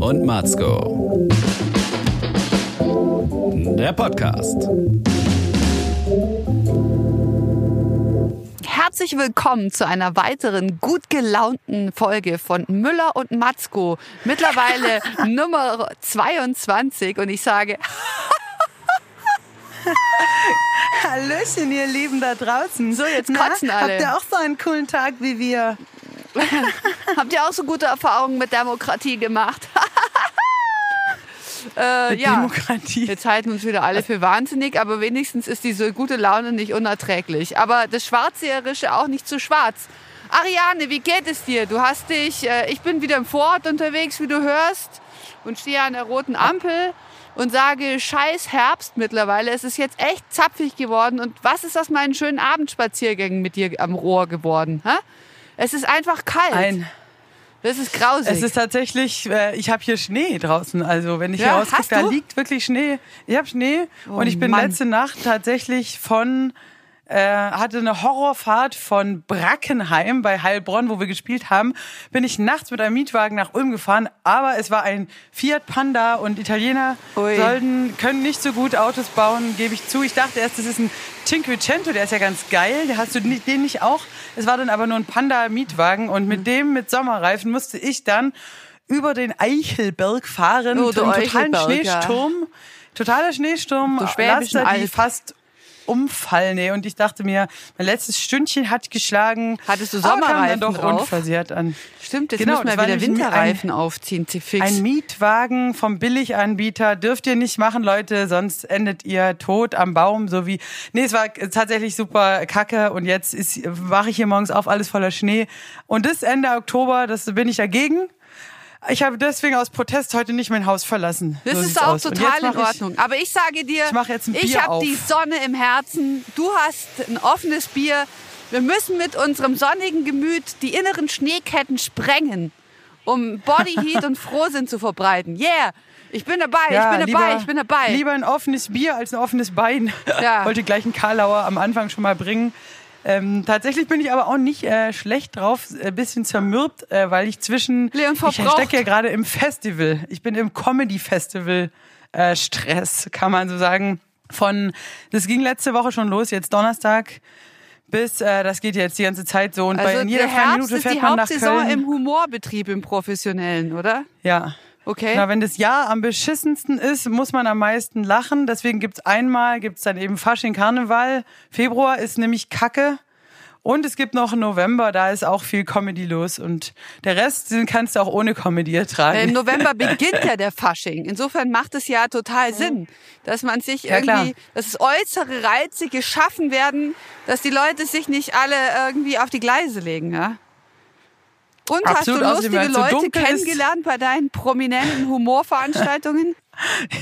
und Matzko. Der Podcast. Herzlich willkommen zu einer weiteren gut gelaunten Folge von Müller und Matzko. Mittlerweile Nummer 22 und ich sage Hallöchen, ihr Lieben da draußen. So, jetzt kotzen alle. Habt ihr auch so einen coolen Tag wie wir? Habt ihr auch so gute Erfahrungen mit Demokratie gemacht? äh, Mit ja. Demokratie. Jetzt halten uns wieder alle für wahnsinnig, aber wenigstens ist diese gute Laune nicht unerträglich. Aber das Schwarzseherische auch nicht zu schwarz. Ariane, wie geht es dir? Du hast dich, äh, ich bin wieder im Vorort unterwegs, wie du hörst, und stehe an der roten Ampel und sage, scheiß Herbst mittlerweile. Es ist jetzt echt zapfig geworden. Und was ist aus meinen schönen Abendspaziergängen mit dir am Rohr geworden? Hä? Es ist einfach kalt. Ein. das ist grausig. Es ist tatsächlich, äh, ich habe hier Schnee draußen. Also wenn ich Ja, hier rausgucke, da liegt wirklich Schnee. Ich habe Schnee Oh und ich bin Mann. letzte Nacht tatsächlich von äh, hatte eine Horrorfahrt von Brackenheim bei Heilbronn, wo wir gespielt haben, bin ich nachts mit einem Mietwagen nach Ulm gefahren, aber es war ein Fiat Panda und Italiener Ui. sollten, können nicht so gut Autos bauen, gebe ich zu. Ich dachte erst, das ist ein Cinquecento, der ist ja ganz geil, der hast du den nicht auch. Es war dann aber nur ein Panda Mietwagen und Mhm. mit dem mit Sommerreifen musste ich dann über den Eichelberg fahren, Oh, totalen Eichelberg, ja. Schneesturm. Totaler Schneesturm, So Laster, die fast umfallen. ey. Und ich dachte mir, mein letztes Stündchen hat geschlagen. Hattest du aber Sommerreifen dann doch drauf? unversehrt an. Stimmt, jetzt Genau, müssen wir wieder nämlich ein- Winterreifen aufziehen, fix. Ein Mietwagen vom Billiganbieter dürft ihr nicht machen, Leute, sonst endet ihr tot am Baum, so wie. Nee, es war tatsächlich super kacke und jetzt ist, wache ich hier morgens auf, alles voller Schnee. Und das Ende Oktober, das bin ich dagegen. Ich habe deswegen aus Protest heute nicht mein Haus verlassen. Das so ist auch aus. Total in mach ich- Ordnung. Aber ich sage dir, Ich ich habe die Sonne im Herzen. Du hast ein offenes Bier. Wir müssen mit unserem sonnigen Gemüt die inneren Schneeketten sprengen, um Bodyheat und Frohsinn zu verbreiten. Yeah! Ich bin dabei, ich bin dabei, ich bin dabei. Lieber ein offenes Bier als ein offenes Bein. Ja. Wollte gleich einen Karlauer am Anfang schon mal bringen. Ähm, tatsächlich bin ich aber auch nicht äh, schlecht drauf, ein bisschen zermürbt, äh, weil ich zwischen. Leon ich verbraucht. stecke ja gerade im Festival. Ich bin im Comedy-Festival äh, Stress, kann man so sagen. Von, das ging letzte Woche schon los, jetzt Donnerstag. Bis, äh, das geht jetzt die ganze Zeit so. Und bei also in jeder der freien Minute ist fährt die man nach Hauptsaison Köln. im Humorbetrieb, im Professionellen, oder? Ja. Okay. Na, wenn das Jahr am beschissensten ist, muss man am meisten lachen. Deswegen gibt's einmal, gibt's dann eben Fasching Karneval. Februar ist nämlich Kacke. Und es gibt noch November, da ist auch viel Comedy los. Und der Rest den kannst du auch ohne Comedy ertragen. Im November beginnt ja der Fasching. Insofern macht es ja total Sinn, dass man sich Ja, klar. irgendwie, dass es äußere Reize geschaffen werden, dass die Leute sich nicht alle irgendwie auf die Gleise legen. Ja? Und Absolut, hast du lustige Leute ist. kennengelernt bei deinen prominenten Humorveranstaltungen?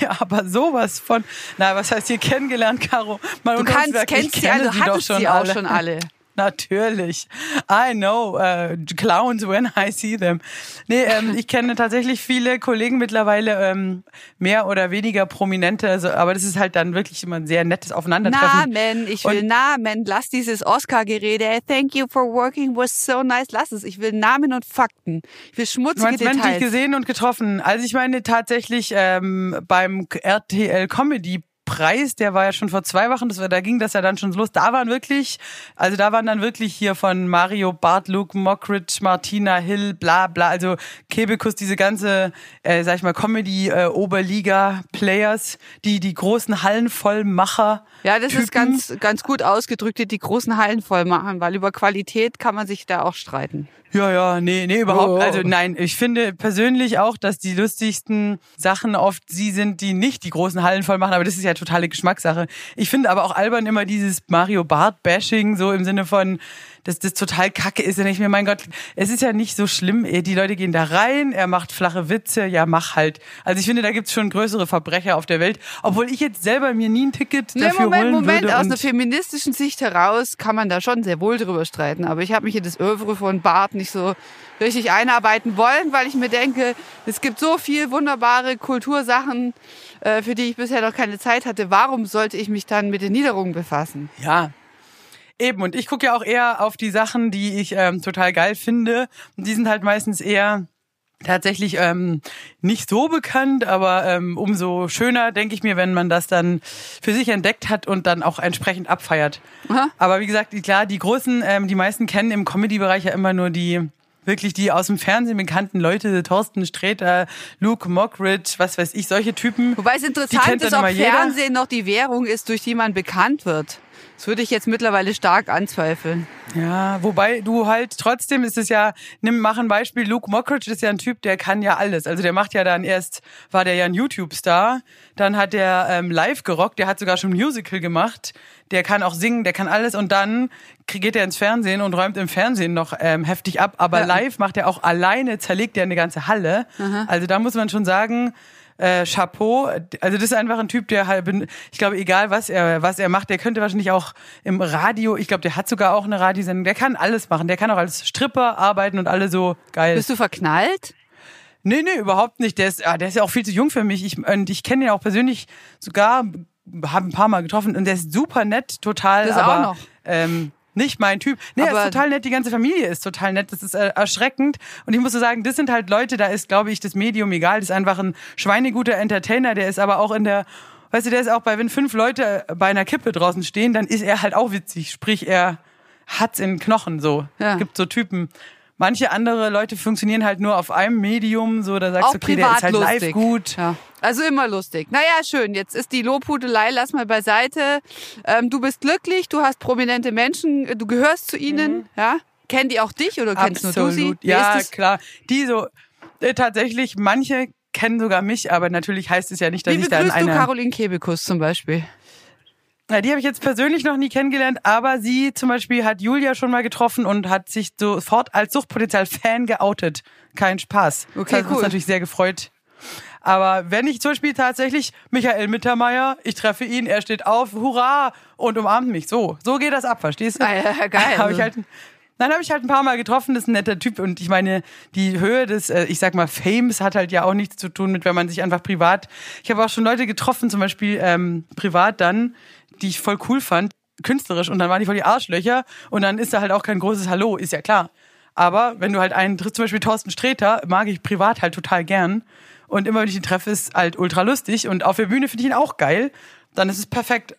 Ja, aber sowas von. Na, was heißt hier kennengelernt, Caro? Mal Du kannst, kennst sie, also hattest sie auch schon alle. Natürlich. I know uh, clowns when I see them. Nee, ähm, ich kenne tatsächlich viele Kollegen mittlerweile, ähm, mehr oder weniger prominente, also, aber das ist halt dann wirklich immer ein sehr nettes Aufeinandertreffen. Namen, ich will Und- Namen. Lass dieses Oscar-Gerede. Thank you for working was so nice. Lass es. Ich will Namen und Fakten. Ich will Du schmutzige menschlich Details. gesehen und getroffen. Also ich meine tatsächlich ähm, beim RTL Comedy Preis, der war ja schon vor zwei Wochen, das war, da ging das ja dann schon los. Da waren wirklich, also da waren dann wirklich hier von Mario Barth, Luke Mockridge, Martina Hill, bla bla, also Kebekus, diese ganze, äh, sag ich mal, Comedy äh, Oberliga Players, die die großen Hallenvollmacher. Ja, das ist ganz, ganz gut ausgedrückt, die die großen Hallen voll machen, weil über Qualität kann man sich da auch streiten. Ja, ja, nee, nee, überhaupt. Oh. Also nein, ich finde persönlich auch, dass die lustigsten Sachen oft sie sind, die nicht die großen Hallen voll machen, aber das ist ja totale Geschmackssache. Ich finde aber auch albern immer dieses Mario Bart Bashing so im Sinne von dass das total kacke ist. Und ich mir, mein Gott, es ist ja nicht so schlimm. ey. Die Leute gehen da rein, er macht flache Witze, ja, mach halt. Also ich finde, da gibt's schon größere Verbrecher auf der Welt. Obwohl ich jetzt selber mir nie ein Ticket Nee, dafür Moment, holen Moment, würde. aus und- einer feministischen Sicht heraus kann man da schon sehr wohl drüber streiten. Aber ich habe mich in das Övre von Bart nicht so richtig einarbeiten wollen, weil ich mir denke, es gibt so viel wunderbare Kultursachen, äh, für die ich bisher noch keine Zeit hatte. Warum sollte ich mich dann mit den Niederungen befassen? Ja. Eben, und ich gucke ja auch eher auf die Sachen, die ich ähm, total geil finde. Und die sind halt meistens eher tatsächlich ähm, nicht so bekannt, aber ähm, umso schöner, denke ich mir, wenn man das dann für sich entdeckt hat und dann auch entsprechend abfeiert. Aha. Aber wie gesagt, klar, die großen, ähm, die meisten kennen im Comedy-Bereich ja immer nur die wirklich die aus dem Fernsehen bekannten Leute, Thorsten Sträter, Luke Mockridge, was weiß ich, solche Typen. Wobei es interessant ist, ob immer jeder. Fernsehen noch die Währung ist, durch die man bekannt wird. Das würde ich jetzt mittlerweile stark anzweifeln. Ja, wobei du halt trotzdem ist es ja, nimm, mach ein Beispiel, Luke Mockridge ist ja ein Typ, der kann ja alles. Also der macht ja dann erst, war der ja ein YouTube-Star, dann hat der ähm, live gerockt, der hat sogar schon ein Musical gemacht, der kann auch singen, der kann alles und dann geht er ins Fernsehen und räumt im Fernsehen noch ähm, heftig ab, aber Ja. live macht er auch alleine, zerlegt er eine ganze Halle. Also da muss man schon sagen, äh, Chapeau. Also das ist einfach ein Typ, der halt, ich glaube, egal was er was er macht, der könnte wahrscheinlich auch im Radio, ich glaube, der hat sogar auch eine Radiosendung, der kann alles machen, der kann auch als Stripper arbeiten und alle so geil. Bist du verknallt? Nee, nee, überhaupt nicht. Der ist, ah, der ist ja auch viel zu jung für mich. Ich, und ich kenne ihn auch persönlich sogar, habe ein paar Mal getroffen und der ist super nett, total, Das auch aber noch. Ähm, nicht mein Typ. Nee, er Aber- ist total nett, die ganze Familie ist total nett. Das ist äh, erschreckend. Und ich muss so sagen, das sind halt Leute, da ist, glaube ich, das Medium egal. Das ist einfach ein schweineguter Entertainer, der ist aber auch in der, weißt du, der ist auch bei, wenn fünf Leute bei einer Kippe draußen stehen, dann ist er halt auch witzig. Sprich, er hat's in den Knochen so. Ja. Es gibt so Typen. Manche andere Leute funktionieren halt nur auf einem Medium, so da sagst Auch du, okay, der ist halt lustig. live gut. Ja. Also immer lustig. Naja, schön. Jetzt ist die Lobhudelei, lass mal beiseite. Ähm, du bist glücklich, du hast prominente Menschen, äh, du gehörst zu ihnen, ja? Kennen die auch dich oder kennst nur du sie? Mhm. Absolut. Wie Ja, klar. Die so, äh, tatsächlich, manche kennen sogar mich, aber natürlich heißt es ja nicht, dass Wie ich da in begrüßt du einer... Caroline Kebekus zum Beispiel? Ja, die habe ich jetzt persönlich noch nie kennengelernt, aber sie zum Beispiel hat Julia schon mal getroffen und hat sich sofort als Suchtpotenzial-Fan geoutet. Kein Spaß. Okay, das hat uns cool. natürlich sehr gefreut. Aber wenn ich zum Beispiel tatsächlich Michael Mittermeier, ich treffe ihn, er steht auf, hurra, und umarmt mich. So, so geht das ab, verstehst du? Ah, geil. Habe ich halt, dann habe ich halt ein paar Mal getroffen, das ist ein netter Typ und ich meine, die Höhe des, äh, ich sag mal, Fames hat halt ja auch nichts zu tun mit, wenn man sich einfach privat, ich habe auch schon Leute getroffen, zum Beispiel ähm, privat dann, die ich voll cool fand, künstlerisch und dann waren die voll die Arschlöcher und dann ist da halt auch kein großes Hallo, ist ja klar. Aber wenn du halt einen triffst, zum Beispiel Thorsten Sträter, mag ich privat halt total gern und immer wenn ich ihn treffe, ist halt ultra lustig und auf der Bühne finde ich ihn auch geil, dann ist es perfekt.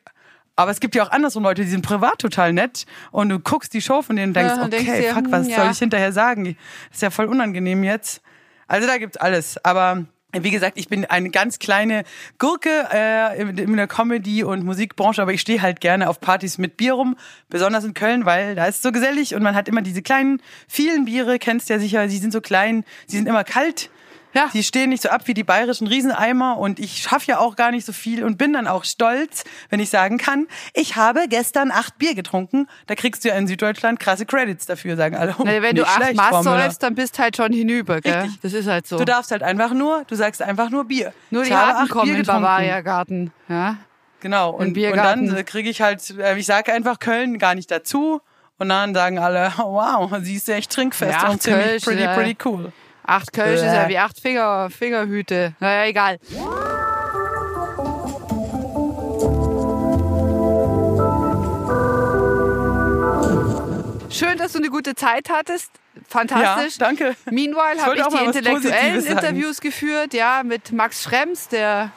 Aber es gibt ja auch andersrum Leute, die sind privat total nett und du guckst die Show von denen und denkst, Ja, und okay, denkst dir, fuck, was hm, ja. soll ich hinterher sagen? ist ja voll unangenehm jetzt. Also da gibt's alles. Aber wie gesagt, ich bin eine ganz kleine Gurke äh, in, der Comedy- und Musikbranche, aber ich stehe halt gerne auf Partys mit Bier rum, besonders in Köln, weil da ist es so gesellig und man hat immer diese kleinen, vielen Biere, kennst ja sicher, sie sind so klein, sie sind immer kalt. Ja. Die stehen nicht so ab wie die bayerischen Rieseneimer und ich schaffe ja auch gar nicht so viel und bin dann auch stolz, wenn ich sagen kann, ich habe gestern acht Bier getrunken. Da kriegst du ja in Süddeutschland krasse Credits dafür, sagen alle. Na, wenn du acht Maß säufst, dann bist halt schon hinüber, gell? Richtig. Das ist halt so. Du darfst halt einfach nur, du sagst einfach nur Bier. Nur die Harten kommen Bier im getrunken. Bavaria-Garten, ja? Genau. Und, und dann kriege ich halt, äh, ich sage einfach Köln gar nicht dazu. Und dann sagen alle, wow, sie ist echt trinkfest Ja, und ziemlich Kölsch, pretty, ja. pretty cool. Acht Kölsch ist ja wie acht Finger, Fingerhüte. Naja, egal. Schön, dass du eine gute Zeit hattest. Fantastisch. Ja, danke. Meanwhile habe ich die intellektuellen. Interviews geführt, ja, mit Max Schrems, der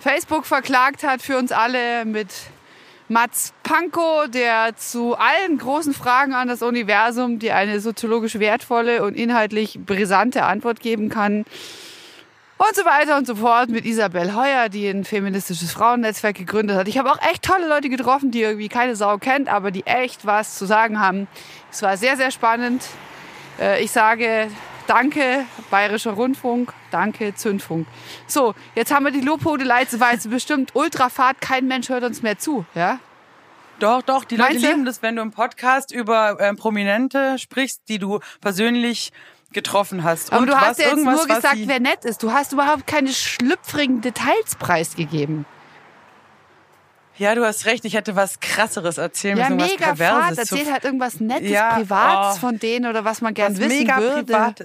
Facebook verklagt hat für uns alle, mit Mats Pankow, der zu allen großen Fragen an das Universum, die eine soziologisch wertvolle und inhaltlich brisante Antwort geben kann. Und so weiter und so fort mit Isabel Heuer, die ein feministisches Frauennetzwerk gegründet hat. Ich habe auch echt tolle Leute getroffen, die irgendwie keine Sau kennt, aber die echt was zu sagen haben. Es war sehr, sehr spannend. Äh, Ich sage danke, Bayerischer Rundfunk, danke, Zündfunk. So, jetzt haben wir die Lobhudelei, es war jetzt bestimmt Ultrafahrt, kein Mensch hört uns mehr zu, ja? Doch, doch, die Leute Meinst du? lieben das, wenn du im Podcast über ähm, Prominente sprichst, die du persönlich getroffen hast. Aber Und du hast ja jetzt nur gesagt, wer nett ist. Du hast überhaupt keine schlüpfrigen Details preisgegeben. Ja, du hast recht, ich hätte was krasseres erzählen Ja, müssen, was mega fad. Perverses. Erzähl zu- halt irgendwas Nettes, Ja, Privates oh. von denen oder was man gern was wissen mega würde. privat.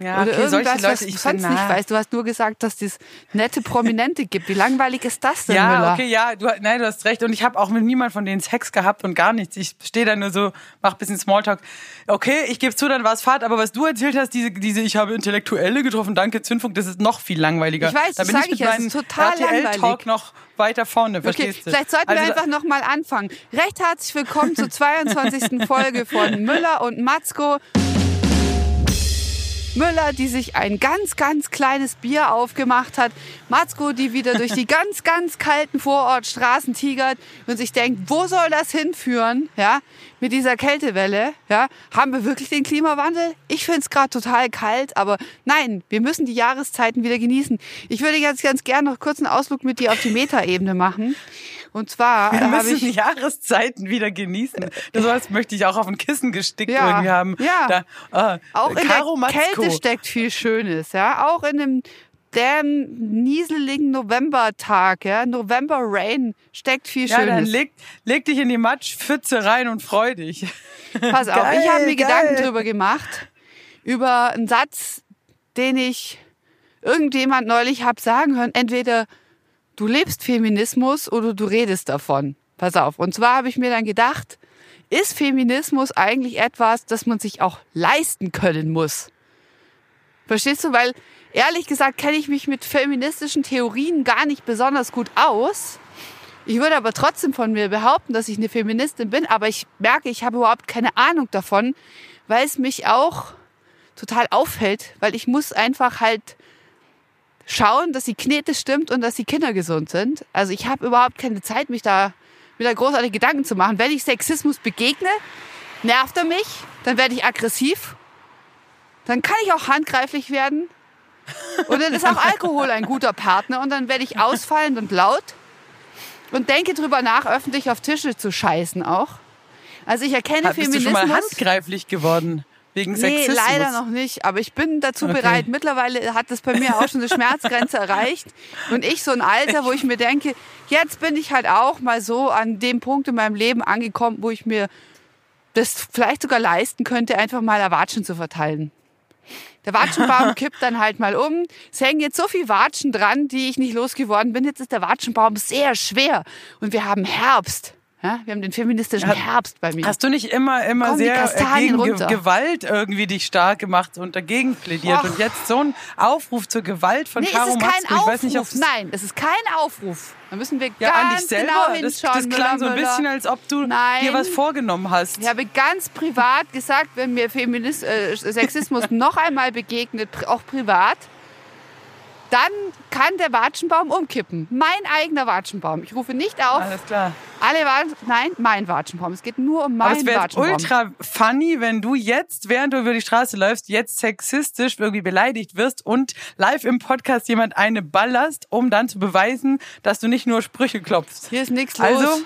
Ja, Oder okay, irgendwas, Leute, was du ich sonst bin nicht nah. weißt. Du hast nur gesagt, dass es nette Prominente gibt. Wie langweilig ist das denn, Ja, Müller? okay, ja, du, nein, du hast recht. Und ich habe auch mit niemand von denen Sex gehabt und gar nichts. Ich stehe da nur so, mach ein bisschen Smalltalk. Okay, ich gebe zu, dann war es Fahrt, aber was du erzählt hast, diese, diese ich habe Intellektuelle getroffen, danke Zündfunk, das ist noch viel langweiliger. Ich weiß, da das bin sag ich mit meinem RTL-Talk noch weiter vorne, Okay, verstehst du? vielleicht sollten wir Also, einfach nochmal anfangen. Recht herzlich willkommen zur 22. Folge von Müller und Matzko. Müller, die sich ein ganz, ganz kleines Bier aufgemacht hat. Matzko, die wieder durch die ganz, ganz kalten Vorortstraßen tigert und sich denkt, wo soll das hinführen? Ja, mit dieser Kältewelle. Ja, haben wir wirklich den Klimawandel? Ich finde es gerade total kalt, aber nein, wir müssen die Jahreszeiten wieder genießen. Ich würde jetzt ganz gerne noch kurz einen Ausflug mit dir auf die Metaebene machen. Und zwar wir habe müssen ich die Jahreszeiten wieder genießen. Das was möchte ich auch auf ein Kissen gestickt Ja, irgendwie haben. ja. Da, ah, Auch in Caro der Matzko. Kälte steckt viel Schönes, ja. Auch in dem damn nieseligen Novembertag, ja. November Rain steckt viel Ja, dann Schönes. leg, leg dich in die Matschpfütze rein und freu dich. Pass auf, Geil, ich habe mir geil. Gedanken drüber gemacht, über einen Satz, den ich irgendjemand neulich hab sagen hören. Entweder du lebst Feminismus oder du redest davon. Pass auf. Und zwar habe ich mir dann gedacht, ist Feminismus eigentlich etwas, das man sich auch leisten können muss? Verstehst du? Weil ehrlich gesagt kenne ich mich mit feministischen Theorien gar nicht besonders gut aus. Ich würde aber trotzdem von mir behaupten, dass ich eine Feministin bin, aber ich merke, ich habe überhaupt keine Ahnung davon, weil es mich auch total auffällt, weil ich muss einfach halt schauen, dass die Knete stimmt und dass die Kinder gesund sind. Also ich habe überhaupt keine Zeit, mich da wieder großartige Gedanken zu machen. Wenn ich Sexismus begegne, nervt er mich, dann werde ich aggressiv, dann kann ich auch handgreiflich werden. Und dann ist auch Alkohol ein guter Partner und dann werde ich ausfallend und laut und denke drüber nach, öffentlich auf Tische zu scheißen auch. Also ich erkenne Bist du Feminismus. schon mal handgreiflich geworden? Wegen Nee, Sexismus? leider noch nicht. Aber ich bin dazu Okay. bereit. Mittlerweile hat es bei mir auch schon eine Schmerzgrenze erreicht. Und ich so ein Alter, wo ich mir denke, jetzt bin ich halt auch mal so an dem Punkt in meinem Leben angekommen, wo ich mir das vielleicht sogar leisten könnte, einfach mal Watschen zu verteilen. Der Watschenbaum kippt dann halt mal um. Es hängen jetzt so viel Watschen dran, die ich nicht losgeworden bin. Jetzt ist der Watschenbaum sehr schwer. Und wir haben Herbst. Ja, wir haben den feministischen Hat- Herbst bei mir. Hast du nicht immer, immer die sehr äh, gegen Ge runter? Gewalt irgendwie dich stark gemacht und dagegen plädiert? Och. Und jetzt so ein Aufruf zur Gewalt von Nee, Caro es ist kein Matzko. Ich Aufruf. weiß nicht, ob Nein, es ist kein Aufruf. Da müssen wir ja, an ganz dich selber. genau das, hinschauen. das klang so ein bisschen, als ob du Nein. dir was vorgenommen hast. Ich habe ganz privat gesagt, wenn mir Feminis äh, Sexismus noch einmal begegnet, auch privat, dann kann der Watschenbaum umkippen. Mein eigener Watschenbaum. Ich rufe nicht auf, Alles klar. alle Watschen, nein, mein Watschenbaum. Es geht nur um Aber meinen es wäre jetzt Watschenbaum. ultra funny, wenn du jetzt, während du über die Straße läufst, jetzt sexistisch irgendwie beleidigt wirst und live im Podcast jemand eine ballerst, um dann zu beweisen, dass du nicht nur Sprüche klopfst. Hier ist nichts los. Also,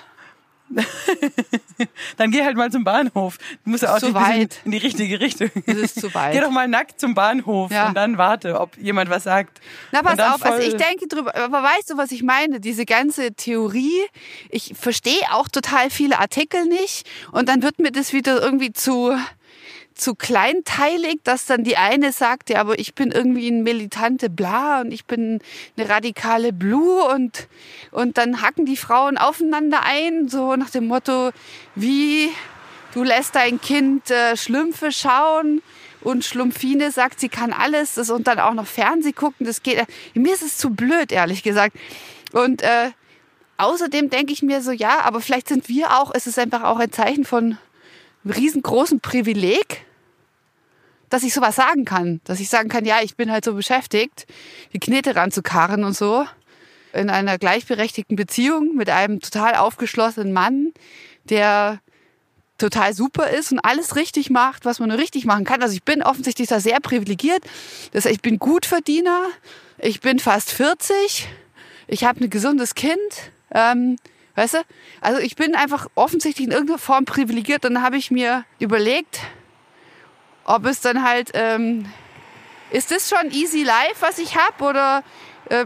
dann geh halt mal zum Bahnhof. Du musst ja auch zu weit. in die richtige Richtung. Das ist zu weit. Geh doch mal nackt zum Bahnhof Ja. und dann warte, ob jemand was sagt. Na, pass auf, also ich denke drüber, aber weißt du, was ich meine? Diese ganze Theorie, ich verstehe auch total viele Artikel nicht und dann wird mir das wieder irgendwie zu, zu kleinteilig, dass dann die eine sagt, ja, aber ich bin irgendwie ein militante Bla und ich bin eine radikale Blue und, und dann hacken die Frauen aufeinander ein, so nach dem Motto, wie du lässt dein Kind äh, Schlümpfe schauen und Schlumpfine sagt, sie kann alles das und dann auch noch Fernseh gucken, das geht. Mir ist es zu blöd, ehrlich gesagt. Und äh, außerdem denke ich mir so, ja, aber vielleicht sind wir auch, es ist einfach auch ein Zeichen von riesengroßen Privileg, dass ich sowas sagen kann. Dass ich sagen kann, ja, ich bin halt so beschäftigt, die Knete ranzukarren und so. In einer gleichberechtigten Beziehung mit einem total aufgeschlossenen Mann, der total super ist und alles richtig macht, was man nur richtig machen kann. Also ich bin offensichtlich da sehr privilegiert. Das heißt, ich bin Gutverdiener, ich bin fast 40, ich habe ein gesundes Kind. Ähm, weißt du? Also ich bin einfach offensichtlich in irgendeiner Form privilegiert. Dann habe ich mir überlegt, ob es dann halt, ähm, ist das schon easy life, was ich habe? Oder äh,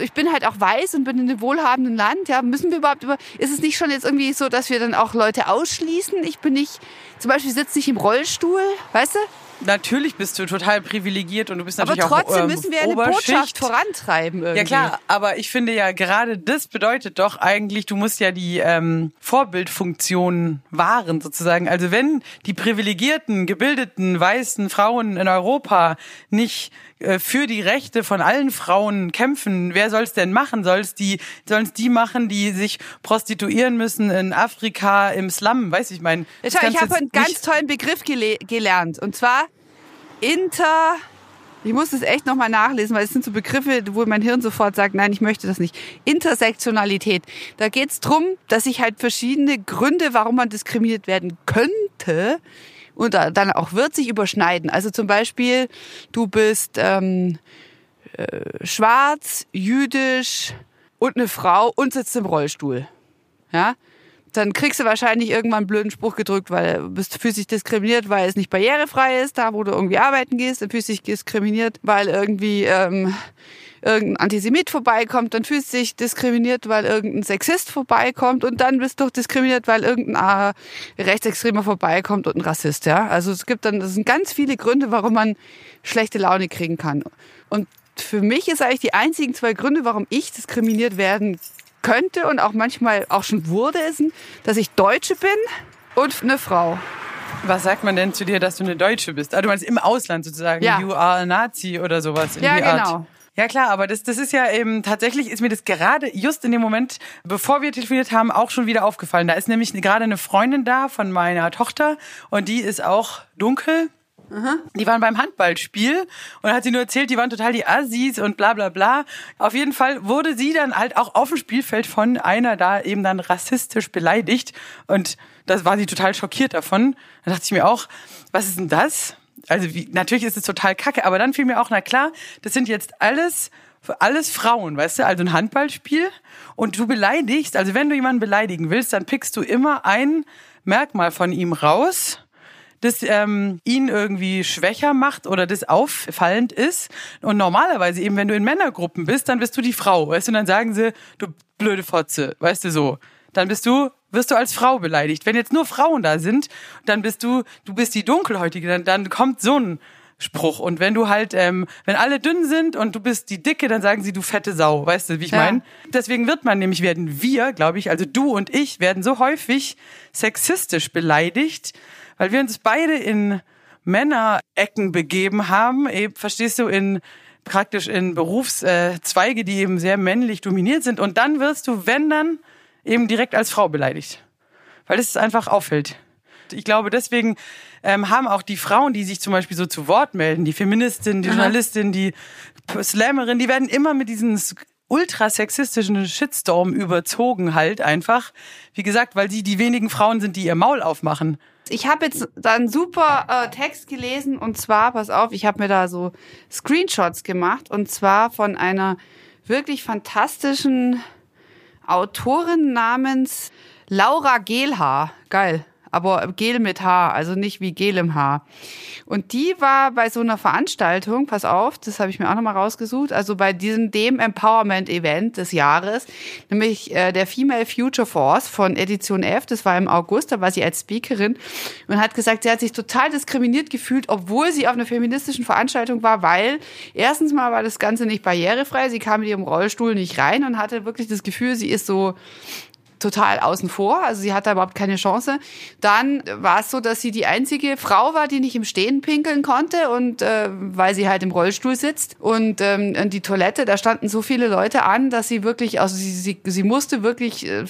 ich bin halt auch weiß und bin in einem wohlhabenden Land. Ja, müssen wir überhaupt über, ist es nicht schon jetzt irgendwie so, dass wir dann auch Leute ausschließen? Ich bin nicht, zum Beispiel sitze nicht im Rollstuhl, weißt du? Natürlich bist du total privilegiert und du bist Aber natürlich trotzdem auch ähm, müssen wir eine Oberschicht. Botschaft vorantreiben irgendwie. Ja klar, aber ich finde ja gerade das bedeutet doch eigentlich, du musst ja die ähm, Vorbildfunktion wahren sozusagen. Also wenn die privilegierten, gebildeten, weißen Frauen in Europa nicht äh, für die Rechte von allen Frauen kämpfen, wer soll es denn machen? Soll es die, sollen es die machen, die sich prostituieren müssen in Afrika im Slum? Weiß ich mein. Ja, ich habe einen ganz tollen Begriff gele gelernt. Und zwar Inter. Ich muss es echt nochmal nachlesen, weil es sind so Begriffe, wo mein Hirn sofort sagt, nein, ich möchte das nicht. Intersektionalität. Da geht es darum, dass sich halt verschiedene Gründe, warum man diskriminiert werden könnte, und da- dann auch wird sich überschneiden. Also zum Beispiel, du bist ähm, äh, schwarz, jüdisch und eine Frau und sitzt im Rollstuhl. Ja? Dann kriegst du wahrscheinlich irgendwann einen blöden Spruch gedrückt, weil du bist dich diskriminiert, weil es nicht barrierefrei ist, da wo du irgendwie arbeiten gehst, dann fühlst dich diskriminiert, weil irgendwie ähm, irgendein Antisemit vorbeikommt, dann fühlst du dich diskriminiert, weil irgendein Sexist vorbeikommt und dann bist du diskriminiert, weil irgendein äh, Rechtsextremer vorbeikommt und ein Rassist, ja. Also es gibt dann, das sind ganz viele Gründe, warum man schlechte Laune kriegen kann. Und für mich ist eigentlich die einzigen zwei Gründe, warum ich diskriminiert werden könnte und auch manchmal auch schon wurde, sind, dass ich Deutsche bin und eine Frau. Was sagt man denn zu dir, dass du eine Deutsche bist? Ah, du meinst im Ausland sozusagen. Ja. You are a Nazi oder sowas in Ja, die Art. genau. Ja klar, aber das, das ist ja eben, tatsächlich ist mir das gerade just in dem Moment, bevor wir telefoniert haben, auch schon wieder aufgefallen. Da ist nämlich gerade eine Freundin da von meiner Tochter und die ist auch dunkel. Die waren beim Handballspiel und hat sie nur erzählt, die waren total die Assis und bla bla bla. Auf jeden Fall wurde sie dann halt auch auf dem Spielfeld von einer da eben dann rassistisch beleidigt und das war sie total schockiert davon. Da dachte ich mir auch, was ist denn das? Also wie, natürlich ist es total kacke, aber dann fiel mir auch, na klar, das sind jetzt alles alles Frauen, weißt du, also ein Handballspiel und du beleidigst, also wenn du jemanden beleidigen willst, dann pickst du immer ein Merkmal von ihm raus, das ähm, ihn irgendwie schwächer macht oder das auffallend ist. Und normalerweise eben, wenn du in Männergruppen bist, dann bist du die Frau, weißt du, und dann sagen sie, du blöde Fotze, weißt du so. Dann bist du, wirst du als Frau beleidigt. Wenn jetzt nur Frauen da sind, dann bist du, du bist die Dunkelhäutige, dann, dann kommt so ein Spruch. Und wenn du halt, ähm, wenn alle dünn sind und du bist die Dicke, dann sagen sie, du fette Sau. Weißt du, wie ich Ja. meine? Deswegen wird man nämlich, werden wir, glaube ich, also du und ich, werden so häufig sexistisch beleidigt, weil wir uns beide in Männerecken begeben haben, eben, verstehst du, in praktisch in Berufszweige, äh, die eben sehr männlich dominiert sind. Und dann wirst du, wenn dann, eben direkt als Frau beleidigt. Weil es einfach auffällt. Ich glaube, deswegen ähm, haben auch die Frauen, die sich zum Beispiel so zu Wort melden, die Feministin, die Journalistin, die Slammerin, die werden immer mit diesen ultra sexistischen Shitstorm überzogen halt einfach. Wie gesagt, weil sie die wenigen Frauen sind, die ihr Maul aufmachen. Ich habe jetzt da einen super äh, Text gelesen und zwar, pass auf, ich habe mir da so Screenshots gemacht und zwar von einer wirklich fantastischen Autorin namens Laura Gelhaar. Geil. Aber Gel mit H, also nicht wie Gel im Haar. Und die war bei so einer Veranstaltung, pass auf, das habe ich mir auch nochmal rausgesucht, also bei diesem dem Empowerment-Event des Jahres, nämlich äh, der Female Future Force von Edition F, das war im August, da war sie als Speakerin und hat gesagt, sie hat sich total diskriminiert gefühlt, obwohl sie auf einer feministischen Veranstaltung war, weil erstens mal war das Ganze nicht barrierefrei, sie kam mit ihrem Rollstuhl nicht rein und hatte wirklich das Gefühl, sie ist so total außen vor, also sie hatte überhaupt keine Chance. Dann war es so, dass sie die einzige Frau war, die nicht im Stehen pinkeln konnte und äh, weil sie halt im Rollstuhl sitzt und ähm, die Toilette, da standen so viele Leute an, dass sie wirklich, also sie, sie, sie musste wirklich äh,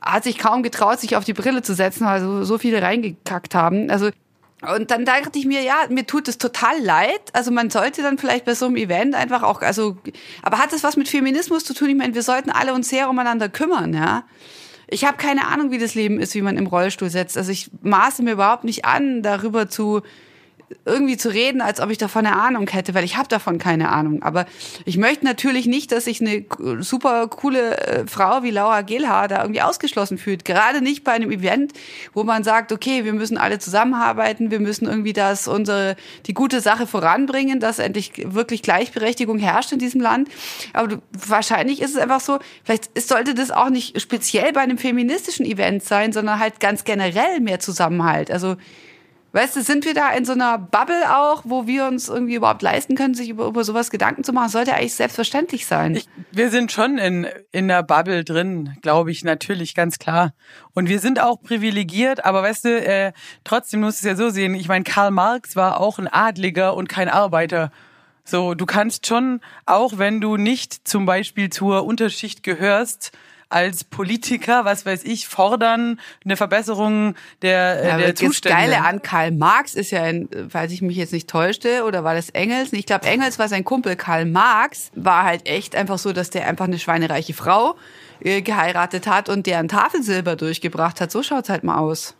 hat sich kaum getraut, sich auf die Brille zu setzen, weil so, so viele reingekackt haben. Also und dann dachte ich mir, ja, mir tut es total leid. Also man sollte dann vielleicht bei so einem Event einfach auch, also, aber hat das was mit Feminismus zu tun? Ich meine, wir sollten alle uns sehr umeinander kümmern, ja. Ich habe keine Ahnung, wie das Leben ist, wie man im Rollstuhl setzt. Also ich maße mir überhaupt nicht an, darüber zu irgendwie zu reden, als ob ich davon eine Ahnung hätte, weil ich habe davon keine Ahnung. Aber ich möchte natürlich nicht, dass sich eine super coole äh, Frau wie Laura Gelhaar da irgendwie ausgeschlossen fühlt. Gerade nicht bei einem Event, wo man sagt, okay, wir müssen alle zusammenarbeiten, wir müssen irgendwie das unsere die gute Sache voranbringen, dass endlich wirklich Gleichberechtigung herrscht in diesem Land. Aber wahrscheinlich ist es einfach so, vielleicht sollte das auch nicht speziell bei einem feministischen Event sein, sondern halt ganz generell mehr Zusammenhalt. Also Weißt du, sind wir da in so einer Bubble auch, wo wir uns irgendwie überhaupt leisten können, sich über, über sowas Gedanken zu machen? Sollte eigentlich selbstverständlich sein. Ich, wir sind schon in, in der Bubble drin, glaube ich, natürlich, ganz klar. Und wir sind auch privilegiert, aber weißt du, äh, trotzdem musst du es ja so sehen. Ich meine, Karl Marx war auch ein Adliger und kein Arbeiter. So, du kannst schon, auch wenn du nicht zum Beispiel zur Unterschicht gehörst, als Politiker, was weiß ich, fordern eine Verbesserung der, äh, ja, der das Zustände. Geile an Karl Marx ist ja, ein, falls ich mich jetzt nicht täuschte, oder war das Engels? Ich glaube, Engels war sein Kumpel. Karl Marx war halt echt einfach so, dass der einfach eine schweinereiche Frau äh, geheiratet hat und deren Tafelsilber durchgebracht hat. So schaut's halt mal aus.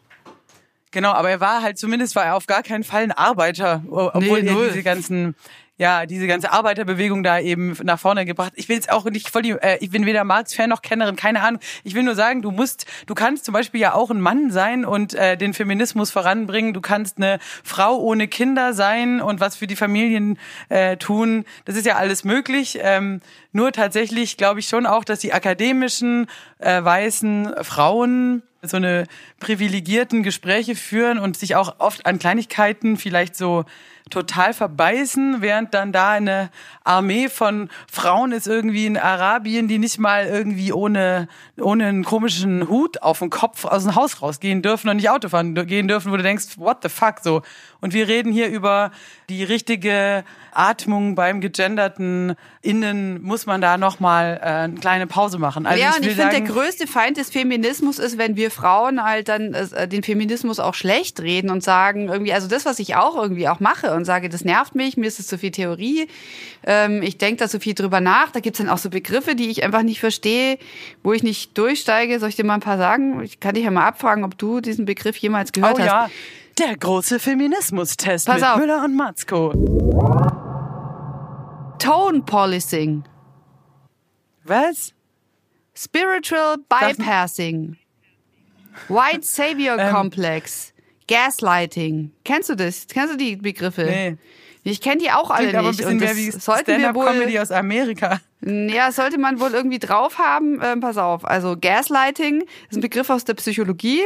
Genau, aber er war halt zumindest war er auf gar keinen Fall ein Arbeiter, obwohl Nee, er diese ganzen ja, diese ganze Arbeiterbewegung da eben nach vorne gebracht. Ich will jetzt auch nicht voll die, äh, ich bin weder Marx-Fan noch Kennerin, keine Ahnung. Ich will nur sagen, du musst, du kannst zum Beispiel ja auch ein Mann sein und äh, den Feminismus voranbringen. Du kannst eine Frau ohne Kinder sein und was für die Familien äh, tun. Das ist ja alles möglich. Ähm, nur tatsächlich glaube ich schon auch, dass die akademischen äh, weißen Frauen so eine privilegierten Gespräche führen und sich auch oft an Kleinigkeiten vielleicht so total verbeißen, während dann da eine Armee von Frauen ist irgendwie in Arabien, die nicht mal irgendwie ohne, ohne einen komischen Hut auf dem Kopf aus dem Haus rausgehen dürfen und nicht Auto fahren gehen dürfen, wo du denkst, what the fuck, so. Und wir reden hier über die richtige Atmung beim gegenderten Innen, muss man da nochmal äh, eine kleine Pause machen. Also ja, ich und ich finde, der größte Feind des Feminismus ist, wenn wir Frauen halt dann äh, den Feminismus auch schlecht reden und sagen, irgendwie, also das, was ich auch irgendwie auch mache und sage, das nervt mich, mir ist es zu viel Theorie, ähm, ich denke da so viel drüber nach, da gibt's dann auch so Begriffe, die ich einfach nicht verstehe, wo ich nicht durchsteige. Soll ich dir mal ein paar sagen? Ich kann dich ja mal abfragen, ob du diesen Begriff jemals gehört Oh hast. ja, der große Feminismus-Test Pass mit auf. Müller und Matzko. Tone Policing, Was? Spiritual Bypassing, White Savior Ähm. Complex, Gaslighting. Kennst du das? Kennst du die Begriffe? Nee. Ich kenne die auch alle Klingt aber ein nicht. bisschen Und mehr das wie sollten wir Stand-Up-Comedy wohl, aus Amerika. Ja, sollte man wohl irgendwie drauf haben. Ähm, pass auf. Also Gaslighting ist ein Begriff aus der Psychologie,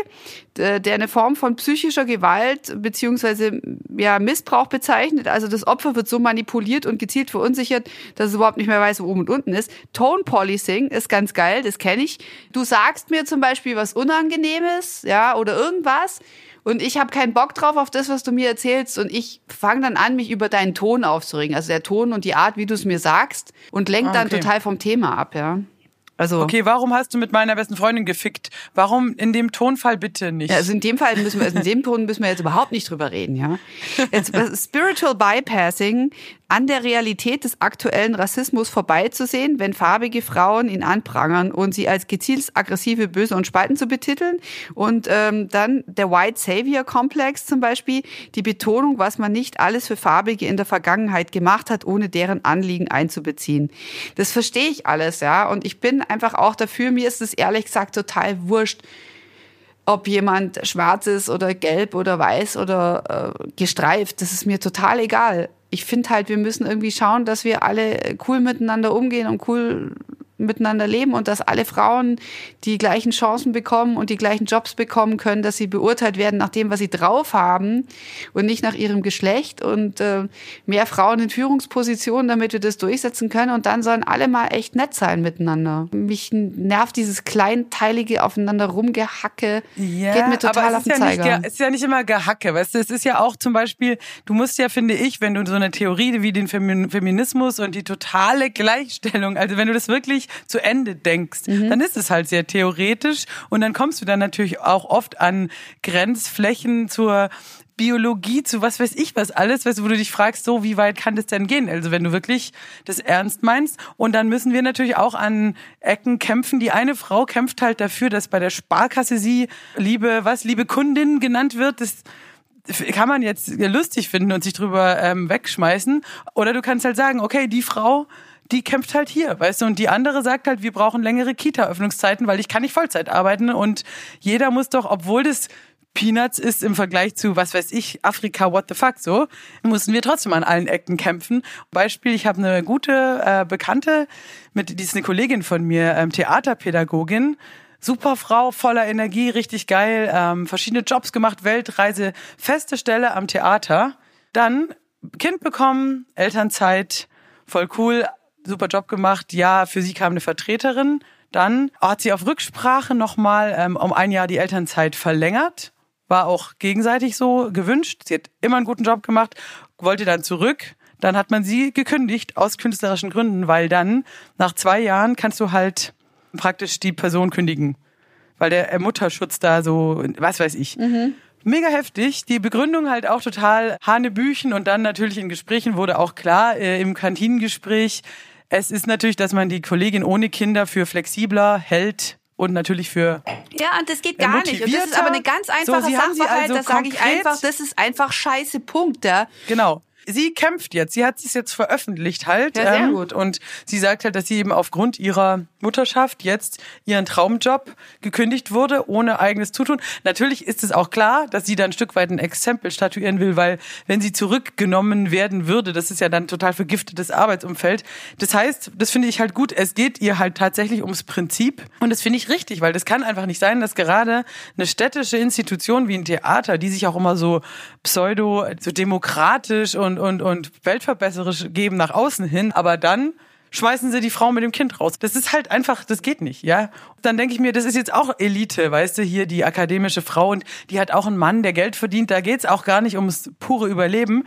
der eine Form von psychischer Gewalt beziehungsweise ja, Missbrauch bezeichnet. Also das Opfer wird so manipuliert und gezielt verunsichert, dass es überhaupt nicht mehr weiß, wo oben und unten ist. Tone Policing ist ganz geil, das kenne ich. Du sagst mir zum Beispiel was Unangenehmes, ja, oder irgendwas. Und ich habe keinen Bock drauf auf das, was du mir erzählst. Und ich fange dann an, mich über deinen Ton aufzuregen. Also der Ton und die Art, wie du es mir sagst. Und lenk Ah, dann okay. total vom Thema ab, ja. Also, Okay, warum hast du mit meiner besten Freundin gefickt? Warum in dem Tonfall bitte nicht? ja, also in dem Fall müssen wir, also in dem Ton müssen wir jetzt überhaupt nicht drüber reden, ja. Jetzt, was- Spiritual Bypassing, an der Realität des aktuellen Rassismus vorbeizusehen, wenn farbige Frauen ihn anprangern und sie als gezielt aggressive, böse und spalten zu betiteln. Und ähm, dann der White Savior Komplex zum Beispiel, die Betonung, was man nicht alles für Farbige in der Vergangenheit gemacht hat, ohne deren Anliegen einzubeziehen. Das verstehe ich alles, ja. Und ich bin einfach auch dafür, mir ist es ehrlich gesagt total wurscht, ob jemand schwarz ist oder gelb oder weiß oder äh, gestreift, das ist mir total egal. Ich finde halt, wir müssen irgendwie schauen, dass wir alle cool miteinander umgehen und cool miteinander leben und dass alle Frauen die gleichen Chancen bekommen und die gleichen Jobs bekommen können, dass sie beurteilt werden nach dem, was sie drauf haben und nicht nach ihrem Geschlecht und äh, mehr Frauen in Führungspositionen, damit wir das durchsetzen können und dann sollen alle mal echt nett sein miteinander. Mich nervt dieses kleinteilige aufeinander rumgehacke. Ja, Geht mir total aber auf es ist den ja nicht, Zeiger. ge- es ist ja nicht immer Gehacke, weißt du, es ist ja auch zum Beispiel, du musst ja, finde ich, wenn du so eine Theorie wie den Femin- Feminismus und die totale Gleichstellung, also wenn du das wirklich zu Ende denkst, Mhm. dann ist es halt sehr theoretisch und dann kommst du dann natürlich auch oft an Grenzflächen zur Biologie, zu was weiß ich was alles, weißt wo du dich fragst, so wie weit kann das denn gehen? Also wenn du wirklich das ernst meinst. Und dann müssen wir natürlich auch an Ecken kämpfen. Die eine Frau kämpft halt dafür, dass bei der Sparkasse sie liebe, was, liebe Kundin genannt wird. Das kann man jetzt lustig finden und sich drüber ähm, wegschmeißen. Oder du kannst halt sagen, okay, die Frau, die kämpft halt hier, weißt du, und die andere sagt halt, wir brauchen längere Kita-Öffnungszeiten, weil ich kann nicht Vollzeit arbeiten und jeder muss doch, obwohl das Peanuts ist im Vergleich zu, was weiß ich, Afrika, what the fuck, so, mussten wir trotzdem an allen Ecken kämpfen. Beispiel, ich habe eine gute äh, Bekannte, mit, die ist eine Kollegin von mir, ähm, Theaterpädagogin, super Frau, voller Energie, richtig geil, ähm, verschiedene Jobs gemacht, Weltreise, feste Stelle am Theater. Dann Kind bekommen, Elternzeit, voll cool, super Job gemacht. Ja, für sie kam eine Vertreterin. Dann hat sie auf Rücksprache nochmal ähm, um ein Jahr die Elternzeit verlängert. War auch gegenseitig so gewünscht. Sie hat immer einen guten Job gemacht, wollte dann zurück. Dann hat man sie gekündigt aus künstlerischen Gründen, weil dann nach zwei Jahren kannst du halt praktisch die Person kündigen. Weil der Mutterschutz da so, was weiß ich. Mhm. Mega heftig. Die Begründung halt auch total Hanebüchen und dann natürlich in Gesprächen wurde auch klar, äh, im Kantinengespräch, es ist natürlich, dass man die Kollegin ohne Kinder für flexibler hält und natürlich für ja und das geht gar nicht. Und das ist aber eine ganz einfache so, Sachverhalt also das sage ich einfach das ist einfach scheiße Punkt ja. Genau sie kämpft jetzt. Sie hat es jetzt veröffentlicht halt. Ja, sehr ähm, gut. Und sie sagt halt, dass sie eben aufgrund ihrer Mutterschaft jetzt ihren Traumjob gekündigt wurde, ohne eigenes Zutun. Natürlich ist es auch klar, dass sie da ein Stück weit ein Exempel statuieren will, weil wenn sie zurückgenommen werden würde, das ist ja dann total vergiftetes Arbeitsumfeld. Das heißt, das finde ich halt gut. Es geht ihr halt tatsächlich ums Prinzip. Und das finde ich richtig, weil das kann einfach nicht sein, dass gerade eine städtische Institution wie ein Theater, die sich auch immer so pseudo, so demokratisch und und, und weltverbesserisch geben nach außen hin, aber dann schmeißen sie die Frau mit dem Kind raus. Das ist halt einfach, das geht nicht, ja. Und dann denke ich mir, das ist jetzt auch Elite, weißt du, hier die akademische Frau und die hat auch einen Mann, der Geld verdient. Da geht's auch gar nicht ums pure Überleben.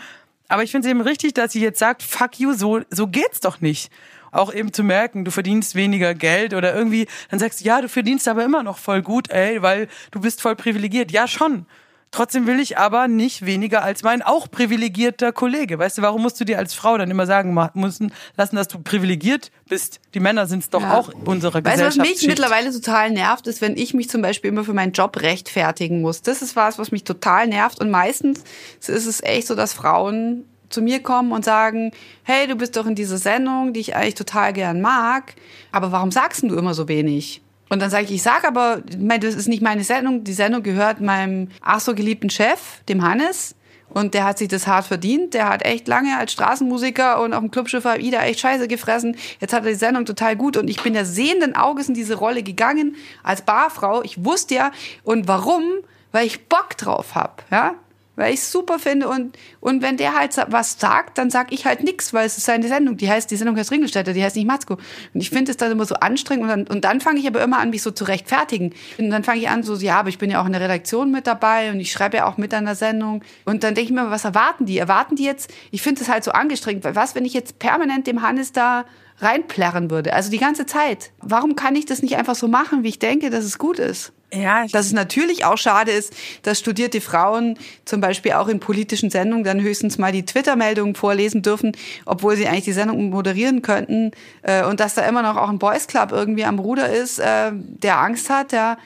Aber ich finde es eben richtig, dass sie jetzt sagt, fuck you, so, so geht's doch nicht. Auch eben zu merken, du verdienst weniger Geld oder irgendwie, dann sagst du, ja, du verdienst aber immer noch voll gut, ey, weil du bist voll privilegiert. Ja, schon. Trotzdem will ich aber nicht weniger als mein auch privilegierter Kollege. Weißt du, warum musst du dir als Frau dann immer sagen müssen, lassen, dass du privilegiert bist? Die Männer sind es doch ja. auch unserer weißt Gesellschaft. Weißt du, was mich mittlerweile total nervt, ist, wenn ich mich zum Beispiel immer für meinen Job rechtfertigen muss. Das ist was, was mich total nervt. Und meistens ist es echt so, dass Frauen zu mir kommen und sagen, hey, du bist doch in dieser Sendung, die ich eigentlich total gern mag, aber warum sagst du immer so wenig? Und dann sage ich, ich sage aber, das ist nicht meine Sendung, die Sendung gehört meinem ach so geliebten Chef, dem Hannes. Und der hat sich das hart verdient. Der hat echt lange als Straßenmusiker und auf dem Clubschiff Ida echt Scheiße gefressen. Jetzt hat er die Sendung total gut. Und ich bin ja sehenden Auges in diese Rolle gegangen als Barfrau. Ich wusste ja. Und warum? Weil ich Bock drauf hab. Ja? Weil ich es super finde und und wenn der halt was sagt, dann sag ich halt nix, weil es ist seine Sendung. Die heißt die Sendung heißt Ringelstädter, die heißt nicht Matzko. Und ich finde es dann immer so anstrengend und dann, und dann fange ich aber immer an, mich so zu rechtfertigen. Und dann fange ich an so, ja, aber ich bin ja auch in der Redaktion mit dabei und ich schreibe ja auch mit an der Sendung. Und dann denke ich mir, was erwarten die? Erwarten die jetzt? Ich finde es halt so angestrengt, weil was, wenn ich jetzt permanent dem Hannes da reinplärren würde, also die ganze Zeit. Warum kann ich das nicht einfach so machen, wie ich denke, dass es gut ist? Ja, dass es natürlich auch schade ist, dass studierte Frauen zum Beispiel auch in politischen Sendungen dann höchstens mal die Twitter-Meldungen vorlesen dürfen, obwohl sie eigentlich die Sendung moderieren könnten. Äh, und dass da immer noch auch ein Boys Club irgendwie am Ruder ist, äh, der Angst hat, ja,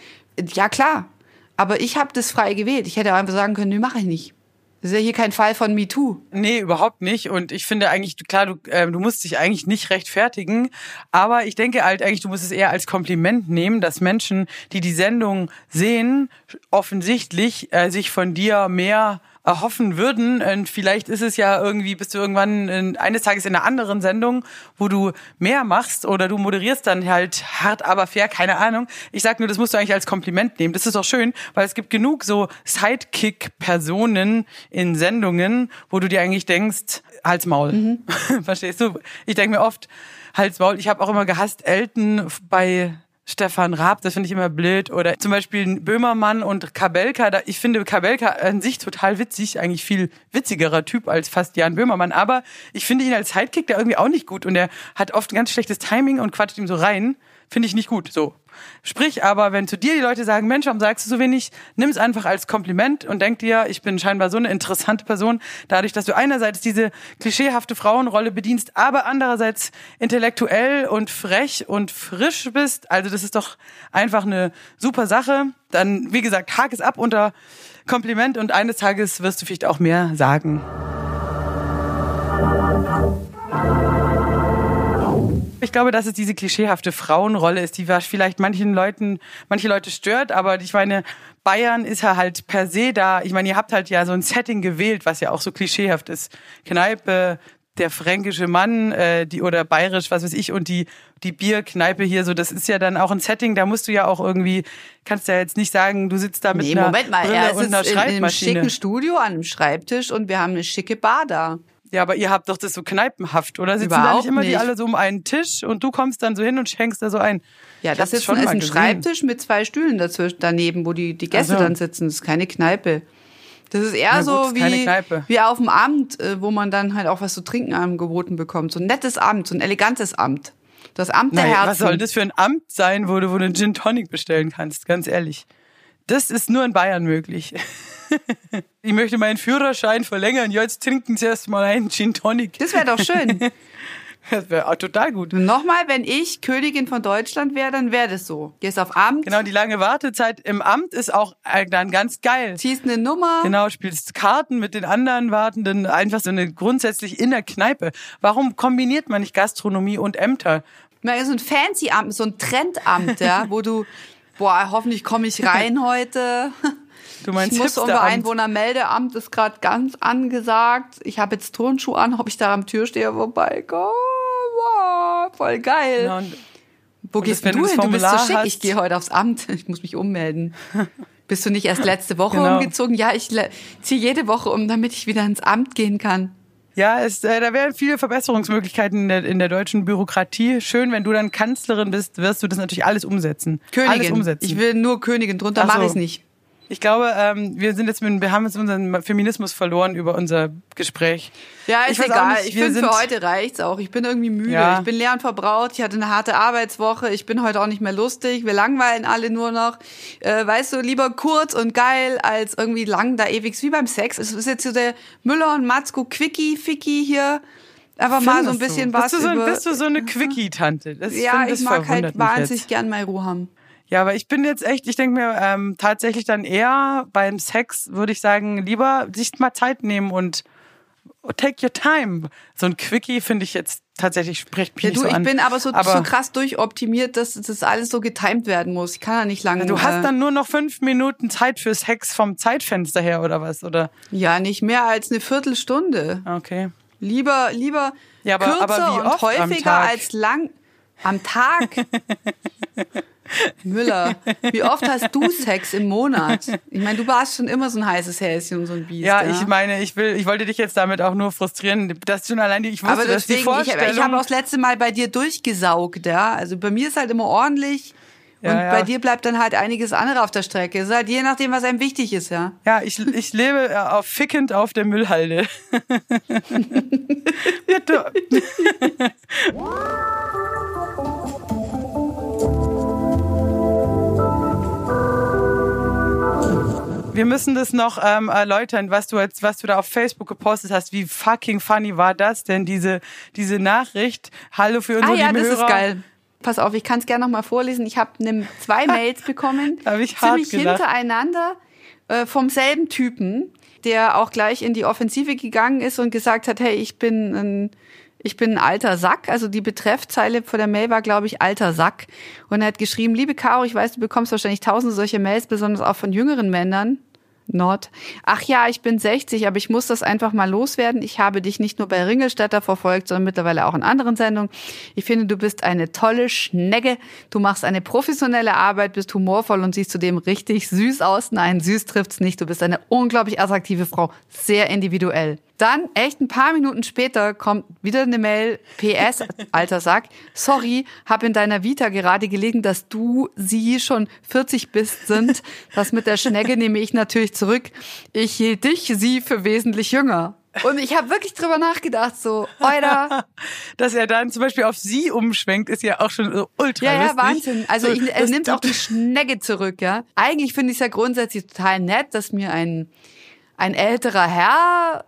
ja klar. Aber ich habe das frei gewählt. Ich hätte einfach sagen können, nee, mache ich nicht. Das ist ja hier kein Fall von MeToo. Nee, überhaupt nicht. Und ich finde eigentlich, klar, du, äh, du musst dich eigentlich nicht rechtfertigen. Aber ich denke halt eigentlich, du musst es eher als Kompliment nehmen, dass Menschen, die die Sendung sehen, offensichtlich äh, sich von dir mehr erhoffen würden. Und vielleicht ist es ja irgendwie, bist du irgendwann in, eines Tages in einer anderen Sendung, wo du mehr machst oder du moderierst dann halt hart, aber fair, keine Ahnung. Ich sag nur, das musst du eigentlich als Kompliment nehmen. Das ist doch schön, weil es gibt genug so Sidekick-Personen in Sendungen, wo du dir eigentlich denkst, Hals Maul. Mhm. Verstehst du? Ich denke mir oft, Hals Maul. Ich habe auch immer gehasst, Elton bei Stefan Raab, das finde ich immer blöd. Oder zum Beispiel Böhmermann und Kabelka. Da, ich finde Kabelka an sich total witzig, eigentlich viel witzigerer Typ als fast Jan Böhmermann. Aber ich finde ihn als Sidekick da irgendwie auch nicht gut. Und er hat oft ein ganz schlechtes Timing und quatscht ihm so rein. Finde ich nicht gut. So. Sprich aber, wenn zu dir die Leute sagen, Mensch, warum sagst du so wenig, nimm es einfach als Kompliment und denk dir, ich bin scheinbar so eine interessante Person, dadurch, dass du einerseits diese klischeehafte Frauenrolle bedienst, aber andererseits intellektuell und frech und frisch bist. Also das ist doch einfach eine super Sache. Dann, wie gesagt, hake es ab unter Kompliment und eines Tages wirst du vielleicht auch mehr sagen. Ich glaube, dass es diese klischeehafte Frauenrolle ist, die vielleicht manchen Leuten, manche Leute stört, aber ich meine, Bayern ist ja halt per se da. Ich meine, ihr habt halt ja so ein Setting gewählt, was ja auch so klischeehaft ist. Kneipe, der fränkische Mann, äh, die oder bayerisch, was weiß ich, und die die Bierkneipe hier so, das ist ja dann auch ein Setting, da musst du ja auch irgendwie, kannst ja jetzt nicht sagen, du sitzt da mit Nee, einer Moment mal, Brille er und einer sitzt in, in einem Schreibmaschine. schicken Studio an einem Schreibtisch und wir haben eine schicke Bar da. Ja, aber ihr habt doch das so kneipenhaft, oder? Sitzen da Überhaupt nicht immer die nicht. alle so um einen Tisch und du kommst dann so hin und schenkst da so ein? Ja, Ich das ist, schon ist ein gesehen. Schreibtisch mit zwei Stühlen dazwischen, daneben, wo die, die Gäste Ach so. dann sitzen. Das ist keine Kneipe. Das ist eher gut, so wie, wie auf dem Amt, äh, wo man dann halt auch was zu trinken angeboten bekommt. So ein nettes Amt, so ein elegantes Amt. Das Amt der Nein, Herzen. was soll das für ein Amt sein, wo du, wo du einen Gin Tonic bestellen kannst? Ganz ehrlich. Das ist nur in Bayern möglich. ich möchte meinen Führerschein verlängern. Jetzt trinken Sie erst mal einen Gin Tonic. Das wäre doch schön. Das wäre auch total gut. Nochmal, wenn ich Königin von Deutschland wäre, dann wäre das so. Gehst auf Amt, Genau, die lange Wartezeit im Amt ist auch äh, dann ganz geil. ziehst eine Nummer. Genau, spielst Karten mit den anderen Wartenden, einfach so eine grundsätzlich in der Kneipe. Warum kombiniert man nicht Gastronomie und Ämter? Mal so ein fancy Amt, so ein Trendamt, ja, wo du, boah, hoffentlich komme ich rein heute. Du meinst ich muss unser. Einwohnermeldeamt ist gerade ganz angesagt. Ich habe jetzt Turnschuhe an, ob ich da am Türsteher vorbeikomme. Wow, voll geil. Und Wo gehst das, du hin? Du bist so schick. hast- Ich gehe heute aufs Amt. Ich muss mich ummelden. Bist du nicht erst letzte Woche Genau. umgezogen? Ja, ich ziehe jede Woche um, damit ich wieder ins Amt gehen kann. Ja, es, äh, da wären viele Verbesserungsmöglichkeiten in der, in der deutschen Bürokratie. Schön, wenn du dann Kanzlerin bist, wirst du das natürlich alles umsetzen. Alles Königin. umsetzen. Ich will nur Königin, drunter so. mache ich es nicht. Ich glaube, ähm, wir sind jetzt mit, wir haben jetzt unseren Feminismus verloren über unser Gespräch. Ja, Ich ist auch egal. nicht, ich finde, für heute reicht's auch. Ich bin irgendwie müde. Ja. Ich bin leer und verbraucht. Ich hatte eine harte Arbeitswoche. Ich bin heute auch nicht mehr lustig. Wir langweilen alle nur noch. Äh, weißt du, lieber kurz und geil als irgendwie lang da ewig wie beim Sex. Es ist jetzt so der Müller und Matzko Quickie, Ficky hier. Einfach mal so ein Findest bisschen du? was bist du so. Bist du so eine Quickie-Tante? Ja, ich mag halt wahnsinnig gern meine Ruhe haben. Ja, aber ich bin jetzt echt, ich denke mir, ähm, tatsächlich dann eher beim Sex würde ich sagen, lieber sich mal Zeit nehmen und take your time. So ein Quickie finde ich jetzt tatsächlich spricht mich Ja, nicht du, so ich an. bin aber so, aber so krass durchoptimiert, dass das alles so getimed werden muss. Ich kann ja nicht lange... Du hast äh, dann nur noch fünf Minuten Zeit für Sex vom Zeitfenster her oder was? Oder Ja, nicht mehr als eine Viertelstunde. okay. Lieber, lieber Ja, aber- kürzer aber wie und häufiger als lang am Tag. Müller, wie oft hast du Sex im Monat? Ich meine, du warst schon immer so ein heißes Häschen und so ein Biest. Ja, ich meine, ich will, ich wollte dich jetzt damit auch nur frustrieren. Das schon allein die, ich wusste, aber dass die deswegen, ich, Vorstellung. ich habe auch das letzte Mal bei dir durchgesaugt, ja. Also bei mir ist halt immer ordentlich. Ja, und ja. bei dir bleibt dann halt einiges andere auf der Strecke. Es ist halt je nachdem, was einem wichtig ist, ja. ja, ich, ich lebe äh, auf fickend auf der Müllhalde. ja, Wir müssen das noch ähm, erläutern, was du jetzt, was du da auf Facebook gepostet hast. Wie fucking funny war das denn diese diese Nachricht? Hallo für unsere Ah ja, das Hörer. ist geil. Pass auf, ich kann es gerne noch mal vorlesen. Ich habe ne, zwei Mails bekommen, hab ich hart ziemlich gelacht. hintereinander äh, vom selben Typen, der auch gleich in die Offensive gegangen ist und gesagt hat, hey, ich bin ein ich bin ein alter Sack, also die Betreffzeile vor der Mail war, glaube ich, alter Sack. Und er hat geschrieben, liebe Caro, ich weiß, du bekommst wahrscheinlich tausende solche Mails, besonders auch von jüngeren Männern. Not. Ach ja, ich bin 60, aber ich muss das einfach mal loswerden. Ich habe dich nicht nur bei Ringelstädter verfolgt, sondern mittlerweile auch in anderen Sendungen. Ich finde, du bist eine tolle Schnecke. Du machst eine professionelle Arbeit, bist humorvoll und siehst zudem richtig süß aus. Nein, süß trifft's nicht. Du bist eine unglaublich attraktive Frau. Sehr individuell. Dann, echt ein paar Minuten später, kommt wieder eine Mail, PS, alter Sack, sorry, hab in deiner Vita gerade gelegen, dass du, sie schon 40 bist, sind. Das mit der Schnecke nehme ich natürlich zurück. Ich hielt dich, sie für wesentlich jünger. Und ich habe wirklich drüber nachgedacht, so, Euer, Dass er dann zum Beispiel auf sie umschwenkt, ist ja auch schon so ultra Ja, ja. Wahnsinn. Also So, ich, er nimmt auch die Schnecke zurück, ja. Eigentlich finde ich es ja grundsätzlich total nett, dass mir ein, ein älterer Herr,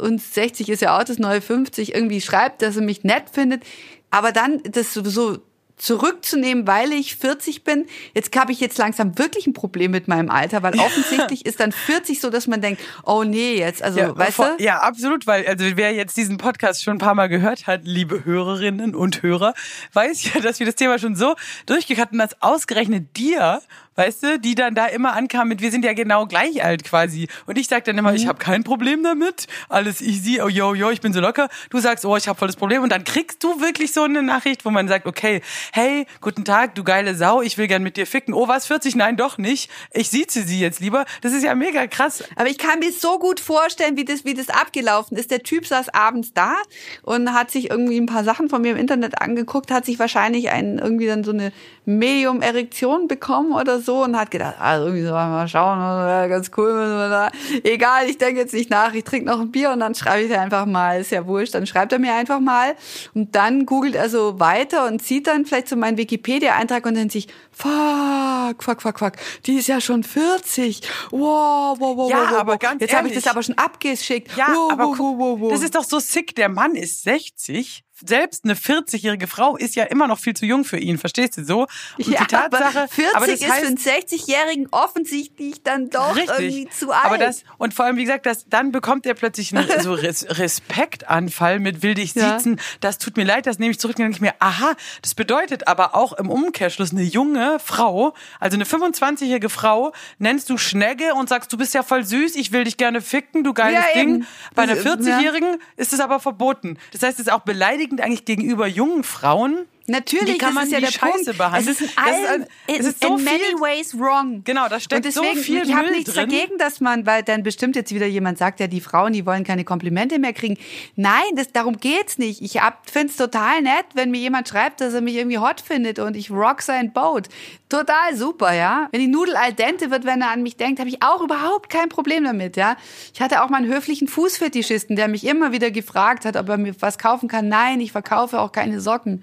und 60 ist ja auch das neue 50, irgendwie schreibt, dass er mich nett findet. Aber dann das so, zurückzunehmen, weil ich 40 bin. Jetzt habe ich jetzt langsam wirklich ein Problem mit meinem Alter, weil offensichtlich ist dann 40 so, dass man denkt, oh nee, jetzt, also, Ja, weißt du? Ja, absolut, weil also wer jetzt diesen Podcast schon ein paar Mal gehört hat, liebe Hörerinnen und Hörer, weiß ja, dass wir das Thema schon so durchgekackt hatten, dass ausgerechnet dir, weißt du, die dann da immer ankam mit, wir sind ja genau gleich alt quasi. Und ich sag dann immer, ich Mhm. habe kein Problem damit, alles easy, oh yo, yo, ich bin so locker. Du sagst, oh, ich habe voll das Problem. Und dann kriegst du wirklich so eine Nachricht, wo man sagt, okay, hey, guten Tag, du geile Sau, ich will gern mit dir ficken. Oh, was, 40? Nein, doch nicht. Ich sieze sie jetzt lieber. Das ist ja mega krass. Aber ich kann mir so gut vorstellen, wie das, wie das abgelaufen ist. Der Typ saß abends da und hat sich irgendwie ein paar Sachen von mir im Internet angeguckt, hat sich wahrscheinlich einen, irgendwie dann so eine Medium-Erektion bekommen oder so und hat gedacht, ah, irgendwie so mal schauen, ganz cool. Egal, ich denke jetzt nicht nach, ich trinke noch ein Bier und dann schreibe ich einfach mal, ist ja wurscht, dann schreibt er mir einfach mal und dann googelt er so weiter und sieht dann vielleicht so meinen Wikipedia-Eintrag und denkt sich, fuck, fuck, fuck, fuck, die ist ja schon 40. Wow, wow, wow, Ja, wow, wow, aber wow. ganz Jetzt habe ich das aber schon abgeschickt. Ja, wow, aber wow, wow, wow. das ist doch so sick. Der Mann ist 60. Selbst eine 40-jährige Frau ist ja immer noch viel zu jung für ihn, verstehst du so? Und ja, die Tatsache, aber 40 aber das ist heißt, für einen 60-Jährigen offensichtlich dann doch irgendwie Richtig. zu alt. Aber das, und vor allem, wie gesagt, das, dann bekommt er plötzlich einen so Res Respektanfall mit will dich Ja. siezen. Das tut mir leid, das nehme ich zurück. Dann denke ich mir, aha, das bedeutet aber auch im Umkehrschluss eine junge Frau, also eine 25-jährige Frau, nennst du Schnegge und sagst, du bist ja voll süß, ich will dich gerne ficken, du geiles Ja, Ding. Bei einer Das ist- 40-Jährigen ist es aber verboten. Das heißt, es ist auch beleidigend eigentlich gegenüber jungen Frauen. Natürlich, kann man ist ja der Scheiße Punkt. behandeln? Es ist in, Das ist es ist so in many viel- ways wrong. Genau, da steckt Und so deswegen, viel Ich habe nichts drin. dagegen, dass man, weil dann bestimmt jetzt wieder jemand sagt, ja, die Frauen, die wollen keine Komplimente mehr kriegen. Nein, das, darum geht's nicht. Ich finde es total nett, wenn mir jemand schreibt, dass er mich irgendwie hot findet und ich rock sein Boat. Total super, ja. Wenn die Nudel al dente wird, wenn er an mich denkt, habe ich auch überhaupt kein Problem damit, ja. Ich hatte auch mal einen höflichen Fußfetischisten, der mich immer wieder gefragt hat, ob er mir was kaufen kann. Nein, ich verkaufe auch keine Socken.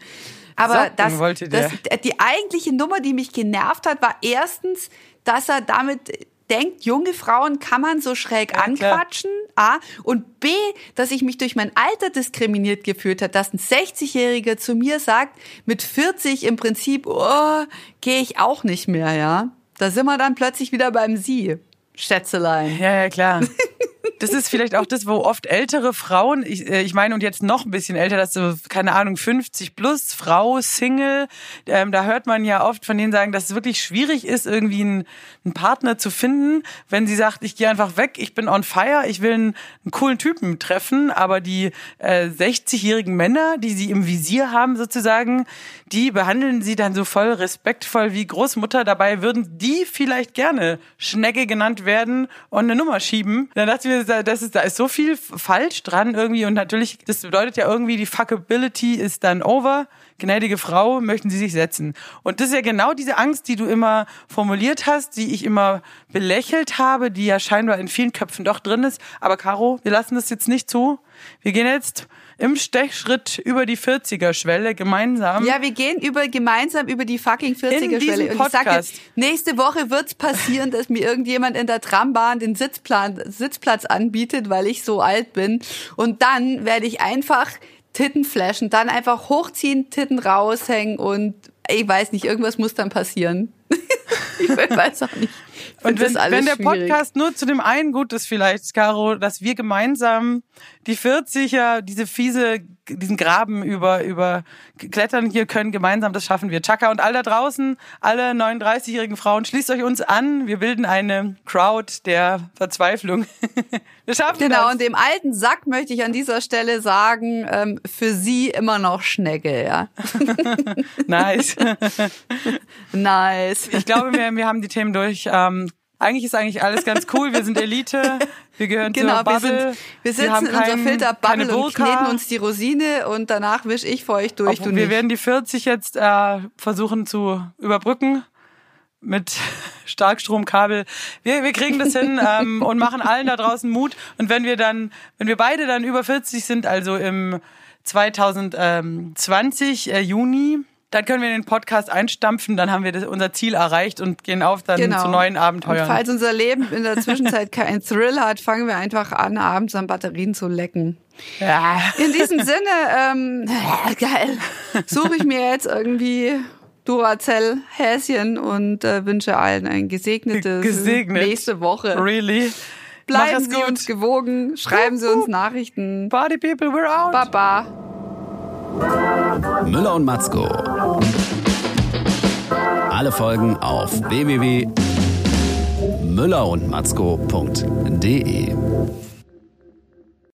Aber das, das, der. die eigentliche Nummer, die mich genervt hat, war erstens, dass er damit denkt, junge Frauen kann man so schräg Ja, klar. anquatschen. A. Und B, dass ich mich durch mein Alter diskriminiert gefühlt hat, dass ein 60-Jähriger zu mir sagt, mit 40 im Prinzip, oh, gehe ich auch nicht mehr, ja. Da sind wir dann plötzlich wieder beim Sie, Schätzelein. Ja, ja, klar. Das ist vielleicht auch das, wo oft ältere Frauen, ich, äh, ich meine, und jetzt noch ein bisschen älter, das so, keine Ahnung, 50 plus, Frau, Single, ähm, da hört man ja oft von denen sagen, dass es wirklich schwierig ist, irgendwie einen, einen Partner zu finden, wenn sie sagt, ich gehe einfach weg, ich bin on fire, ich will einen, einen coolen Typen treffen, aber die äh, 60-jährigen Männer, die sie im Visier haben sozusagen, die behandeln sie dann so voll respektvoll wie Großmutter, dabei würden die vielleicht gerne Schnecke genannt werden und eine Nummer schieben. Dann dachte ich mir, da- das ist, da ist so viel falsch dran irgendwie und natürlich, das bedeutet ja irgendwie, die Fuckability ist dann over. Gnädige Frau, möchten Sie sich setzen. Und das ist ja genau diese Angst, die du immer formuliert hast, die ich immer belächelt habe, die ja scheinbar in vielen Köpfen doch drin ist. Aber Caro, wir lassen das jetzt nicht zu. Wir gehen jetzt im Stechschritt über die 40er-Schwelle gemeinsam. Ja, wir gehen über, gemeinsam über die fucking 40er-Schwelle. diesem Und ich sage, Podcast. nächste Woche wird's passieren, dass mir irgendjemand in der Trambahn den Sitzplan, Sitzplatz anbietet, weil ich so alt bin. Und dann werde ich einfach Titten flashen, dann einfach hochziehen, Titten raushängen und ich weiß nicht, irgendwas muss dann passieren. ich weiß auch nicht. Und wenn, wenn der schwierig. Podcast nur zu dem einen gut ist vielleicht, Caro, dass wir gemeinsam die 40er, diese fiese, diesen Graben über, über klettern hier können, gemeinsam, das schaffen wir. Chaka und all da draußen, alle 39-jährigen Frauen, schließt euch uns an. Wir bilden eine Crowd der Verzweiflung. wir schaffen Genau, das. und dem alten Sack möchte ich an dieser Stelle sagen, ähm, für sie immer noch Schnecke, ja. Nice. Nice. Ich glaube, wir, wir haben die Themen durch. Ähm, eigentlich ist eigentlich alles ganz cool. Wir sind Elite. Wir gehören Genau, zur wir, Bubble. sind, wir sitzen haben in unserer kein- Filterbubble keine und kneten uns die Rosine und danach wisch ich für euch durch, Obwohl, du wir nicht. werden die 40 jetzt äh, versuchen zu überbrücken mit Starkstromkabel. Wir, wir kriegen das hin ähm, und machen allen da draußen Mut. Und wenn wir dann, wenn wir beide dann über 40 sind, also im 2020 äh, Juni, dann können wir den Podcast einstampfen, dann haben wir das, unser Ziel erreicht und gehen auf dann Genau. zu neuen Und Abenteuern. falls unser Leben in der Zwischenzeit keinen Thrill hat, fangen wir einfach an, abends an Batterien zu lecken. Ja. In diesem Sinne, ähm, geil, suche ich mir jetzt irgendwie Duracell Häschen und äh, wünsche allen ein gesegnetes Gesegnet. nächste Woche. Really? Bleiben Sie gut. uns gewogen, schreiben Sie uns Nachrichten. Party people, we're out. Baba. Müller und Matzko. Alle Folgen auf www.müllerundmatzko.de.